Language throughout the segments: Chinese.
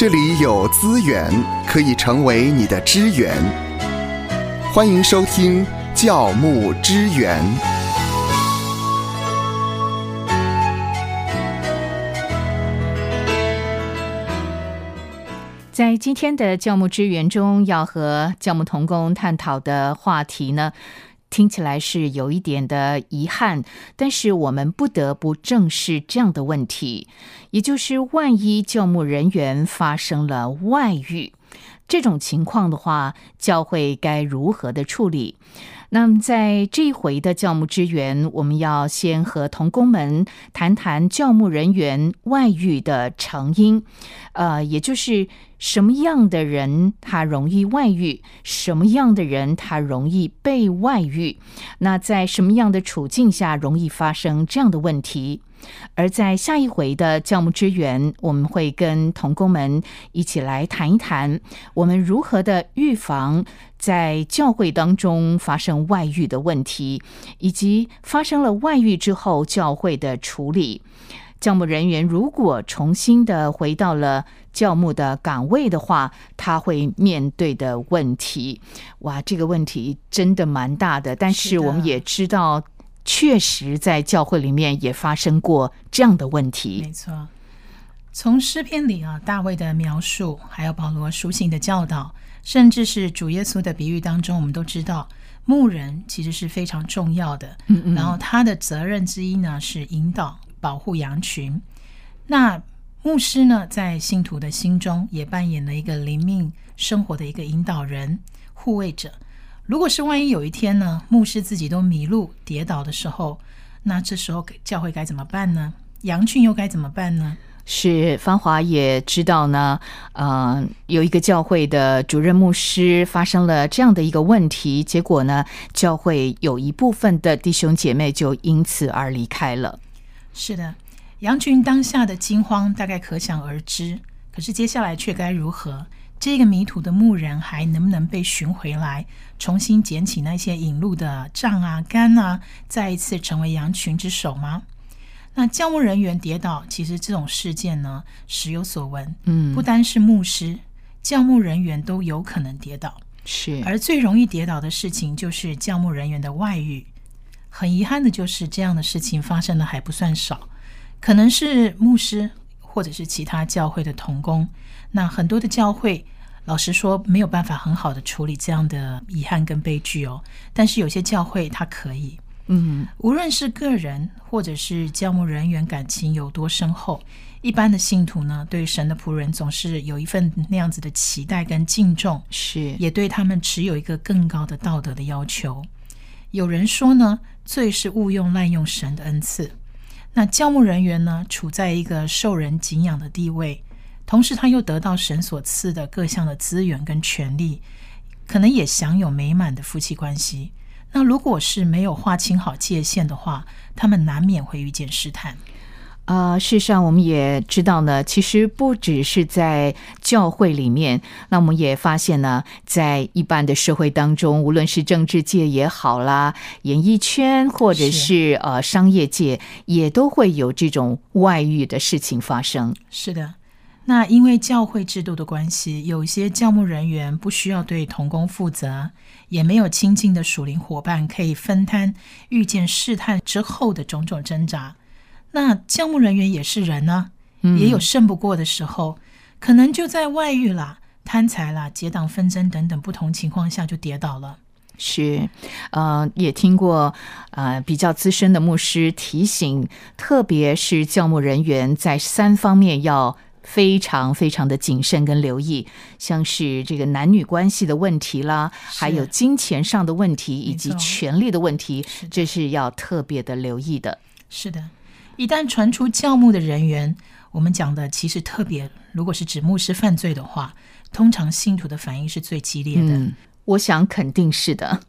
这里有资源可以成为你的支援。欢迎收听教牧支援。在今天的教牧支援中，要和教牧同工探讨的话题呢，听起来是有一点的遗憾，但是我们不得不正视这样的问题，也就是万一教牧人员发生了外遇，这种情况的话，教会该如何的处理？那么，在这一回的教牧支援，我们要先和童工们谈谈教牧人员外遇的成因，呃，也就是什么样的人他容易外遇，什么样的人他容易被外遇，那在什么样的处境下容易发生这样的问题？而在下一回的教牧支援，我们会跟童工们一起来谈一谈，我们如何的预防在教会当中发生外遇的问题，以及发生了外遇之后教会的处理。教牧人员如果重新的回到了教牧的岗位的话，他会面对的问题，哇，这个问题真的蛮大的。但是我们也知道。确实，在教会里面也发生过这样的问题。没错，从诗篇里啊，大卫的描述，还有保罗书信的教导，甚至是主耶稣的比喻当中，我们都知道，牧人其实是非常重要的。嗯嗯。然后他的责任之一呢，是引导、保护羊群。那牧师呢，在信徒的心中也扮演了一个灵命生活的一个引导人、护卫者。如果是万一有一天呢，牧师自己都迷路跌倒的时候，那这时候教会该怎么办呢？羊群又该怎么办呢？是芳华也知道呢，呃，有一个教会的主任牧师发生了这样的一个问题，结果呢，教会有一部分的弟兄姐妹就因此而离开了。是的，羊群当下的惊慌大概可想而知，可是接下来却该如何？这个迷途的牧人还能不能被寻回来，重新捡起那些引路的杖啊、杆啊，再一次成为羊群之首吗？那教牧人员跌倒，其实这种事件呢，时有所闻。嗯，不单是牧师，教牧人员都有可能跌倒。是，而最容易跌倒的事情就是教牧人员的外遇。很遗憾的就是，这样的事情发生的还不算少，可能是牧师或者是其他教会的童工。那很多的教会，老实说没有办法很好的处理这样的遗憾跟悲剧哦。但是有些教会它可以，嗯，无论是个人或者是教牧人员感情有多深厚，一般的信徒呢，对神的仆人总是有一份那样子的期待跟敬重，是也对他们持有一个更高的道德的要求。有人说呢，罪是误用滥用神的恩赐。那教牧人员呢，处在一个受人敬仰的地位。同时，他又得到神所赐的各项的资源跟权利，可能也享有美满的夫妻关系。那如果是没有划清好界限的话，他们难免会遇见试探。呃，事实上，我们也知道呢，其实不只是在教会里面，那我们也发现呢，在一般的社会当中，无论是政治界也好啦，演艺圈或者是呃商业界，也都会有这种外遇的事情发生。是的。那因为教会制度的关系，有些教牧人员不需要对童工负责，也没有亲近的属灵伙伴可以分摊遇见试探之后的种种挣扎。那教牧人员也是人呢，也有胜不过的时候，可能就在外遇啦、贪财啦、结党纷争等等不同情况下就跌倒了。是，呃，也听过呃比较资深的牧师提醒，特别是教牧人员在三方面要。非常非常的谨慎跟留意，像是这个男女关系的问题啦，还有金钱上的问题以及权力的问题，这是要特别的留意的。是的，一旦传出教牧的人员，我们讲的其实特别，如果是指牧师犯罪的话，通常信徒的反应是最激烈的。嗯，我想肯定是的。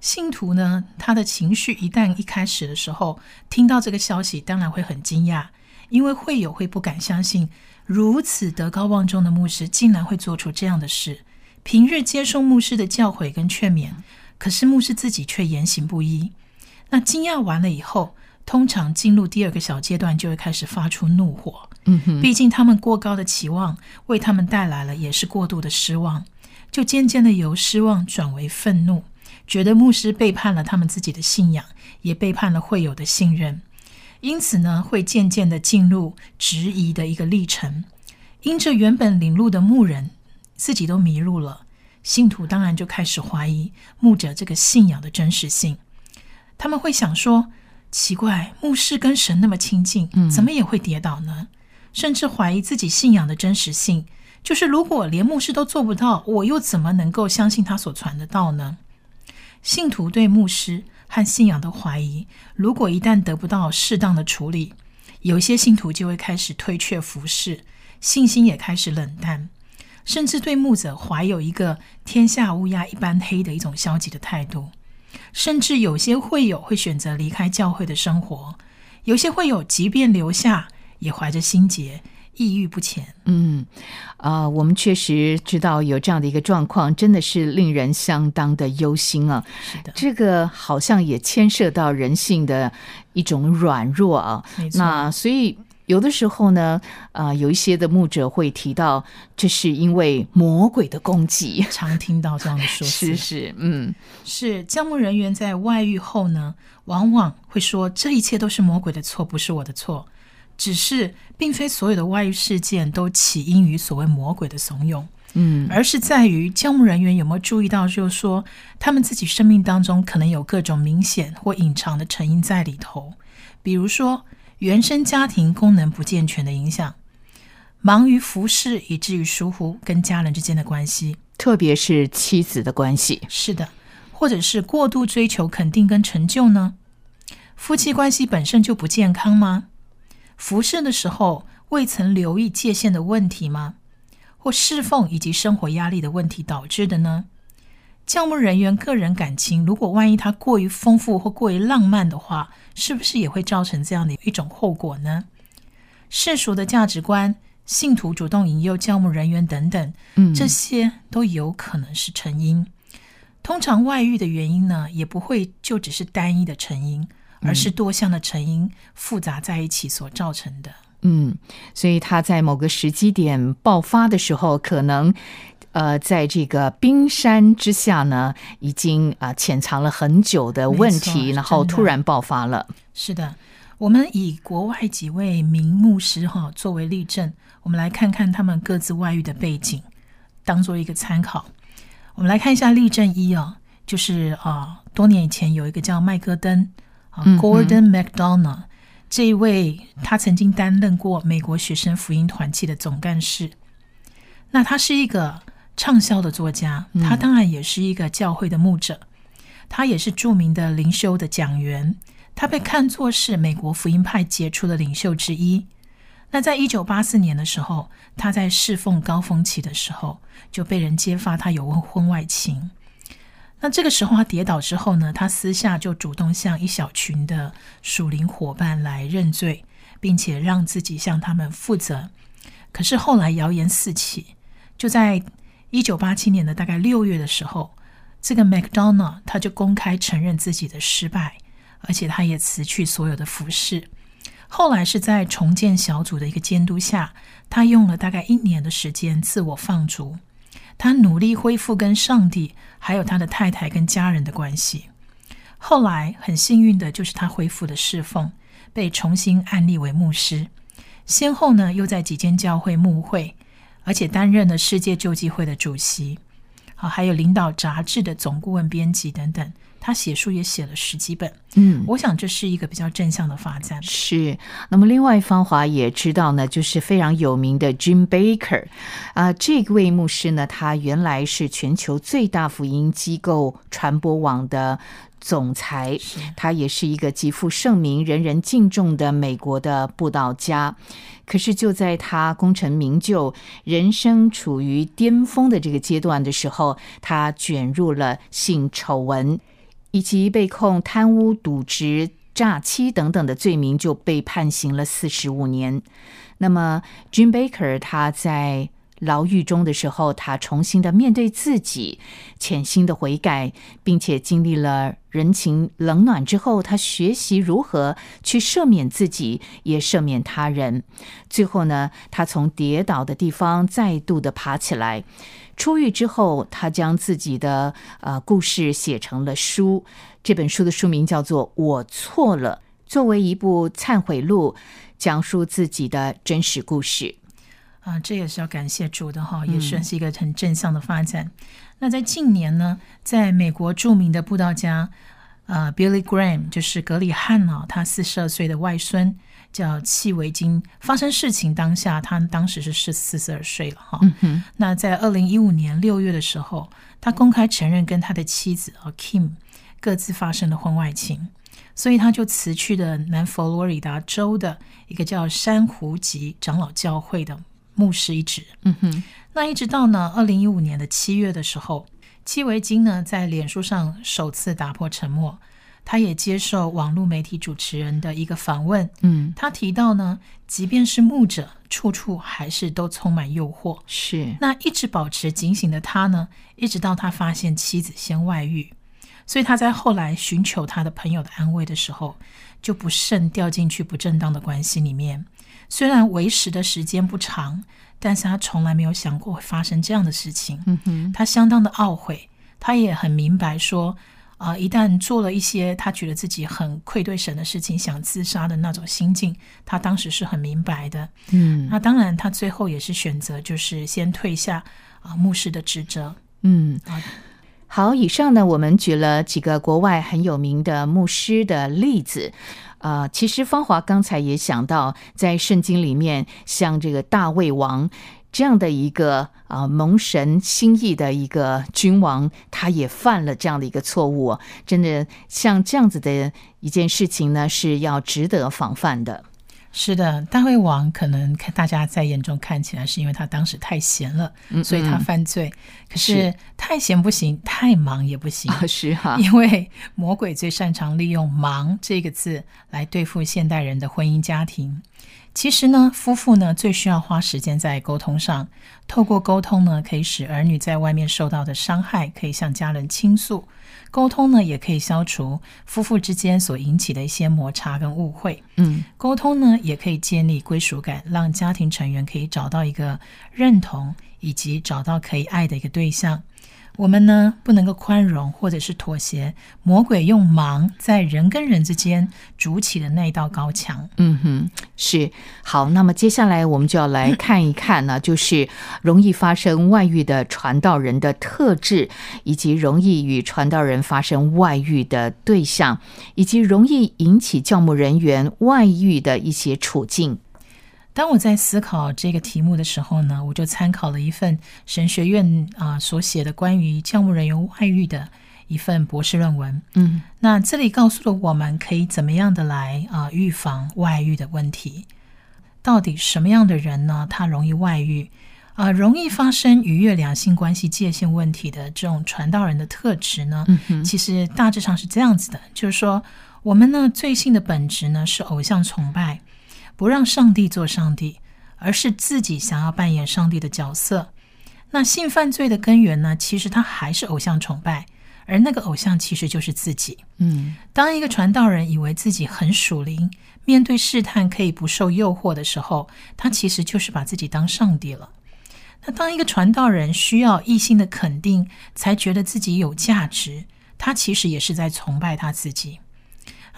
信徒呢，他的情绪一旦一开始的时候听到这个消息，当然会很惊讶，因为会有会不敢相信。如此德高望重的牧师，竟然会做出这样的事。平日接受牧师的教诲跟劝勉，可是牧师自己却言行不一。那惊讶完了以后，通常进入第二个小阶段就会开始发出怒火。嗯哼，毕竟他们过高的期望为他们带来了也是过度的失望，就渐渐的由失望转为愤怒，觉得牧师背叛了他们自己的信仰，也背叛了会友的信任，因此呢，会渐渐的进入质疑的一个历程。因着原本领路的牧人自己都迷路了，信徒当然就开始怀疑牧者这个信仰的真实性。他们会想说：奇怪，牧师跟神那么亲近，怎么也会跌倒呢？甚至怀疑自己信仰的真实性，就是如果连牧师都做不到，我又怎么能够相信他所传的道呢？信徒对牧师和信仰的怀疑，如果一旦得不到适当的处理，有些信徒就会开始推却服侍，信心也开始冷淡，甚至对牧者怀有一个天下乌鸦一般黑的一种消极的态度，甚至有些会友会选择离开教会的生活，有些会友即便留下。也怀着心结，抑郁不前。嗯，啊，我们确实知道有这样的一个状况，真的是令人相当的忧心啊。是的，这个好像也牵涉到人性的一种软弱啊。那所以有的时候呢，啊，有一些的牧者会提到，这是因为魔鬼的攻击。常听到这样的说辞。是是，嗯，是。教牧人员在外遇后呢，往往会说，这一切都是魔鬼的错，不是我的错。只是，并非所有的外遇事件都起因于所谓魔鬼的怂恿，嗯，而是在于教牧人员有没有注意到，就是说他们自己生命当中可能有各种明显或隐藏的成因在里头，比如说原生家庭功能不健全的影响，忙于服侍以至于疏忽跟家人之间的关系，特别是妻子的关系，是的，或者是过度追求肯定跟成就呢？夫妻关系本身就不健康吗？服侍的时候未曾留意界限的问题吗？或侍奉以及生活压力的问题导致的呢？教牧人员个人感情，如果万一他过于丰富或过于浪漫的话，是不是也会造成这样的一种后果呢？世俗的价值观、信徒主动引诱教牧人员等等，嗯，这些都有可能是成因。通常外遇的原因呢，也不会就只是单一的成因。而是多项的成因复杂在一起所造成的。嗯，所以他在某个时机点爆发的时候，可能呃，在这个冰山之下呢，已经啊潜藏了很久的问题，然后突然爆发了。是的，我们以国外几位名牧师哈作为例证，我们来看看他们各自外遇的背景，当做一个参考。我们来看一下例证一啊，就是啊，多年以前有一个叫麦戈登啊。Gordon McDonald 这一位，他曾经担任过美国学生福音团契的总干事。那他是一个畅销的作家，他当然也是一个教会的牧者，他也是著名的灵修的讲员，他被看作是美国福音派杰出的领袖之一。那在一九八四年的时候，他在侍奉高峰期的时候，就被人揭发他有婚外情。那这个时候他跌倒之后呢，他私下就主动向一小群的属灵伙伴来认罪，并且让自己向他们负责。可是后来谣言四起，就在一九八七年的大概六月的时候，这个 McDonald 他就公开承认自己的失败，而且他也辞去所有的服饰。后来是在重建小组的一个监督下，他用了大概一年的时间自我放逐。他努力恢复跟上帝，还有他的太太跟家人的关系。后来很幸运的就是他恢复了侍奉，被重新安立为牧师。先后呢又在几间教会牧会，而且担任了世界救济会的主席。好，还有领导杂志的总顾问、编辑等等。他写书也写了十几本，嗯，我想这是一个比较正向的发展。是，那么另外芳华也知道呢，就是非常有名的 Jim Baker 啊，这位牧师呢，他原来是全球最大福音机构传播网的总裁，他也是一个极负盛名、人人敬重的美国的布道家。可是就在他功成名就、人生处于巅峰的这个阶段的时候，他卷入了性丑闻。以及被控贪污、渎职、诈欺等等的罪名，就被判刑了四十五年。那么，Jim Baker 他在牢狱中的时候，他重新的面对自己，潜心的悔改，并且经历了人情冷暖之后，他学习如何去赦免自己，也赦免他人。最后呢，他从跌倒的地方再度的爬起来。出狱之后，他将自己的呃故事写成了书。这本书的书名叫做《我错了》，作为一部忏悔录，讲述自己的真实故事。啊，这也是要感谢主的哈，也算是一个很正向的发展。那在近年呢，在美国著名的布道家，呃，Billy Graham，就是格里汉啊，他四十二岁的外孙叫契维金。发生事情当下，他当时是是四十二岁了哈。那在二零一五年六月的时候，他公开承认跟他的妻子啊 Kim 各自发生了婚外情，所以他就辞去了南佛罗里达州的一个叫珊瑚集长老教会的。牧师一职，嗯哼，那一直到呢，二零一五年的七月的时候，戚维金呢在脸书上首次打破沉默，他也接受网络媒体主持人的一个访问，嗯，他提到呢，即便是牧者，处处还是都充满诱惑，是。那一直保持警醒的他呢，一直到他发现妻子先外遇，所以他在后来寻求他的朋友的安慰的时候，就不慎掉进去不正当的关系里面。虽然维持的时间不长，但是他从来没有想过会发生这样的事情。嗯哼，他相当的懊悔，他也很明白说，啊，一旦做了一些他觉得自己很愧对神的事情，想自杀的那种心境，他当时是很明白的。嗯，那当然，他最后也是选择就是先退下啊牧师的职责。嗯啊，好，以上呢，我们举了几个国外很有名的牧师的例子。啊，其实芳华刚才也想到，在圣经里面，像这个大卫王这样的一个啊蒙神心意的一个君王，他也犯了这样的一个错误。真的，像这样子的一件事情呢，是要值得防范的。是的，大胃王可能看大家在眼中看起来是因为他当时太闲了，所以他犯罪。可是太闲不行，太忙也不行。是哈，因为魔鬼最擅长利用“忙”这个字来对付现代人的婚姻家庭。其实呢，夫妇呢最需要花时间在沟通上，透过沟通呢，可以使儿女在外面受到的伤害可以向家人倾诉。沟通呢，也可以消除夫妇之间所引起的一些摩擦跟误会。嗯，沟通呢，也可以建立归属感，让家庭成员可以找到一个认同，以及找到可以爱的一个对象。我们呢，不能够宽容或者是妥协。魔鬼用忙在人跟人之间筑起的那道高墙。嗯哼，是好。那么接下来我们就要来看一看呢，就是容易发生外遇的传道人的特质，以及容易与传道人发生外遇的对象，以及容易引起教牧人员外遇的一些处境。当我在思考这个题目的时候呢，我就参考了一份神学院啊所写的关于教牧人员外遇的一份博士论文。嗯，那这里告诉了我们可以怎么样的来啊预防外遇的问题。到底什么样的人呢？他容易外遇啊，容易发生逾越两性关系界限问题的这种传道人的特质呢？嗯其实大致上是这样子的，就是说我们呢罪性的本质呢是偶像崇拜。不让上帝做上帝，而是自己想要扮演上帝的角色。那性犯罪的根源呢？其实他还是偶像崇拜，而那个偶像其实就是自己。嗯，当一个传道人以为自己很属灵，面对试探可以不受诱惑的时候，他其实就是把自己当上帝了。那当一个传道人需要异性的肯定才觉得自己有价值，他其实也是在崇拜他自己。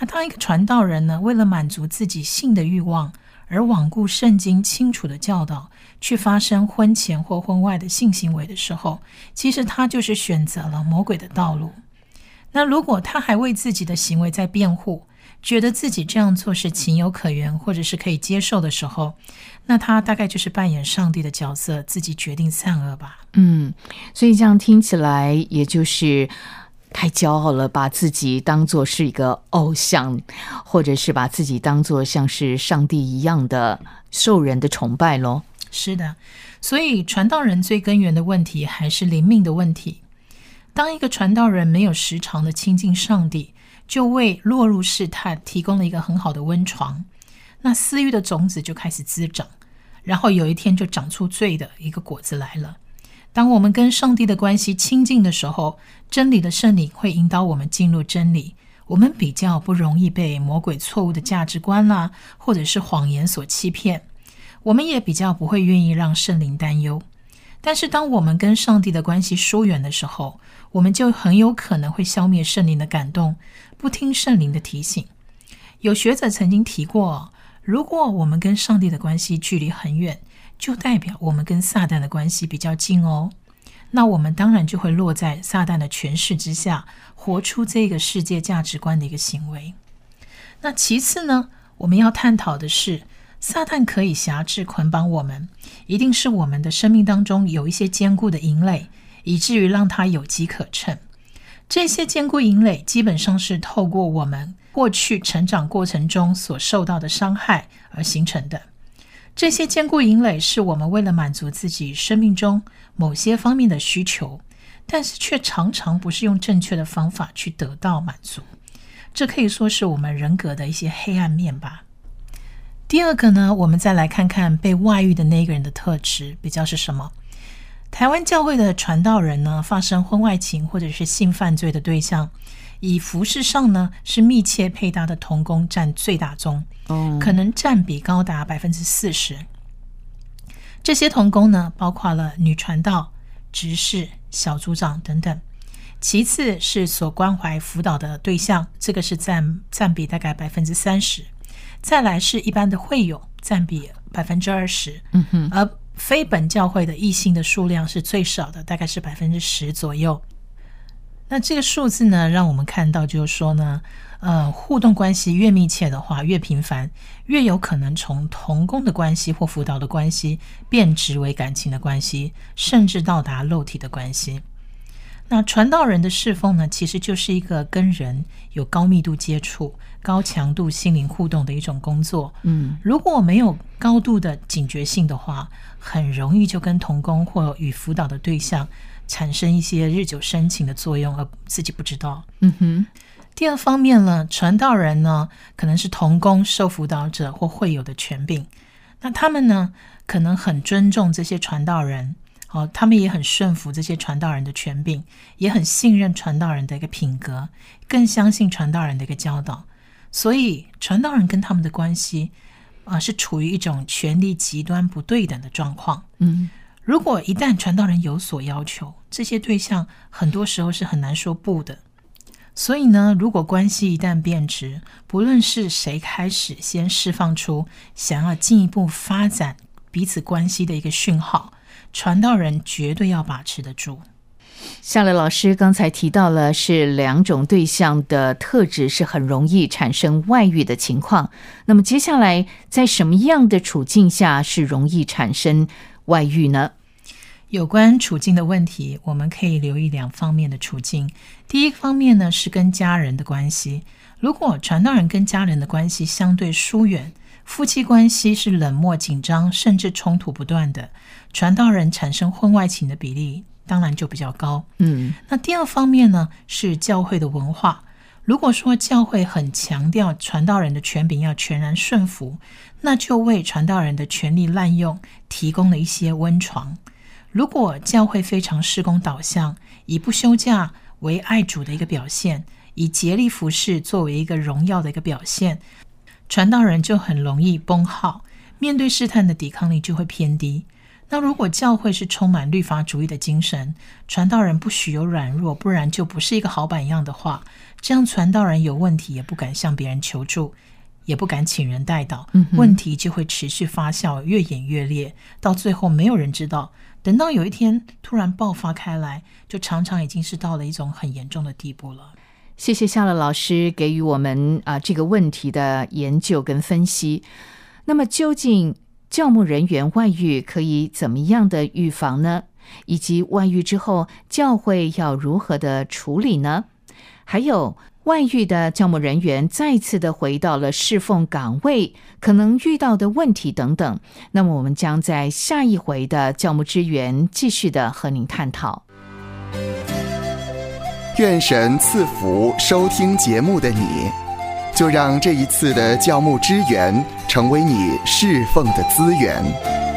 那当一个传道人呢，为了满足自己性的欲望而罔顾圣经清楚的教导，去发生婚前或婚外的性行为的时候，其实他就是选择了魔鬼的道路。那如果他还为自己的行为在辩护，觉得自己这样做是情有可原或者是可以接受的时候，那他大概就是扮演上帝的角色，自己决定善恶吧。嗯，所以这样听起来，也就是。太骄傲了，把自己当做是一个偶像，或者是把自己当做像是上帝一样的受人的崇拜喽。是的，所以传道人最根源的问题还是灵命的问题。当一个传道人没有时常的亲近上帝，就为落入试探提供了一个很好的温床，那私欲的种子就开始滋长，然后有一天就长出罪的一个果子来了。当我们跟上帝的关系亲近的时候，真理的圣灵会引导我们进入真理，我们比较不容易被魔鬼错误的价值观啦，或者是谎言所欺骗。我们也比较不会愿意让圣灵担忧。但是，当我们跟上帝的关系疏远的时候，我们就很有可能会消灭圣灵的感动，不听圣灵的提醒。有学者曾经提过，如果我们跟上帝的关系距离很远，就代表我们跟撒旦的关系比较近哦。那我们当然就会落在撒旦的权势之下，活出这个世界价值观的一个行为。那其次呢，我们要探讨的是。撒旦可以辖制捆绑我们，一定是我们的生命当中有一些坚固的营垒，以至于让他有机可乘。这些坚固营垒基本上是透过我们过去成长过程中所受到的伤害而形成的。这些坚固营垒是我们为了满足自己生命中某些方面的需求，但是却常常不是用正确的方法去得到满足。这可以说是我们人格的一些黑暗面吧。第二个呢，我们再来看看被外遇的那个人的特质比较是什么？台湾教会的传道人呢，发生婚外情或者是性犯罪的对象，以服饰上呢是密切配搭的童工占最大宗，可能占比高达百分之四十。这些童工呢，包括了女传道、执事、小组长等等。其次是所关怀辅导的对象，这个是占占比大概百分之三十。再来是一般的会友，占比百分之二十，嗯哼，而非本教会的异性的数量是最少的，大概是百分之十左右。那这个数字呢，让我们看到就是说呢，呃，互动关系越密切的话，越频繁，越有可能从同工的关系或辅导的关系变质为感情的关系，甚至到达肉体的关系。那传道人的侍奉呢，其实就是一个跟人有高密度接触、高强度心灵互动的一种工作。嗯，如果没有高度的警觉性的话，很容易就跟同工或与辅导的对象产生一些日久生情的作用，而自己不知道。嗯哼。第二方面呢，传道人呢，可能是同工受辅导者或会有的权柄，那他们呢，可能很尊重这些传道人。哦，他们也很顺服这些传道人的权柄，也很信任传道人的一个品格，更相信传道人的一个教导。所以，传道人跟他们的关系啊，是处于一种权力极端不对等的状况。嗯，如果一旦传道人有所要求，这些对象很多时候是很难说不的。所以呢，如果关系一旦变质，不论是谁开始先释放出想要进一步发展彼此关系的一个讯号。传道人绝对要把持得住。夏乐老师刚才提到了是两种对象的特质是很容易产生外遇的情况。那么接下来在什么样的处境下是容易产生外遇呢？有关处境的问题，我们可以留意两方面的处境。第一方面呢是跟家人的关系。如果传道人跟家人的关系相对疏远，夫妻关系是冷漠紧张，甚至冲突不断的。传道人产生婚外情的比例当然就比较高。嗯，那第二方面呢是教会的文化。如果说教会很强调传道人的权柄要全然顺服，那就为传道人的权力滥用提供了一些温床。如果教会非常施工导向，以不休假为爱主的一个表现，以竭力服侍作为一个荣耀的一个表现，传道人就很容易崩耗，面对试探的抵抗力就会偏低。那如果教会是充满律法主义的精神，传道人不许有软弱，不然就不是一个好榜样的话，这样传道人有问题也不敢向别人求助，也不敢请人代祷，问题就会持续发酵，越演越烈，到最后没有人知道。等到有一天突然爆发开来，就常常已经是到了一种很严重的地步了。谢谢夏乐老师给予我们啊这个问题的研究跟分析。那么究竟？教牧人员外遇可以怎么样的预防呢？以及外遇之后教会要如何的处理呢？还有外遇的教牧人员再次的回到了侍奉岗位，可能遇到的问题等等。那么我们将在下一回的教牧支援继续的和您探讨。愿神赐福收听节目的你。就让这一次的教牧支援成为你侍奉的资源。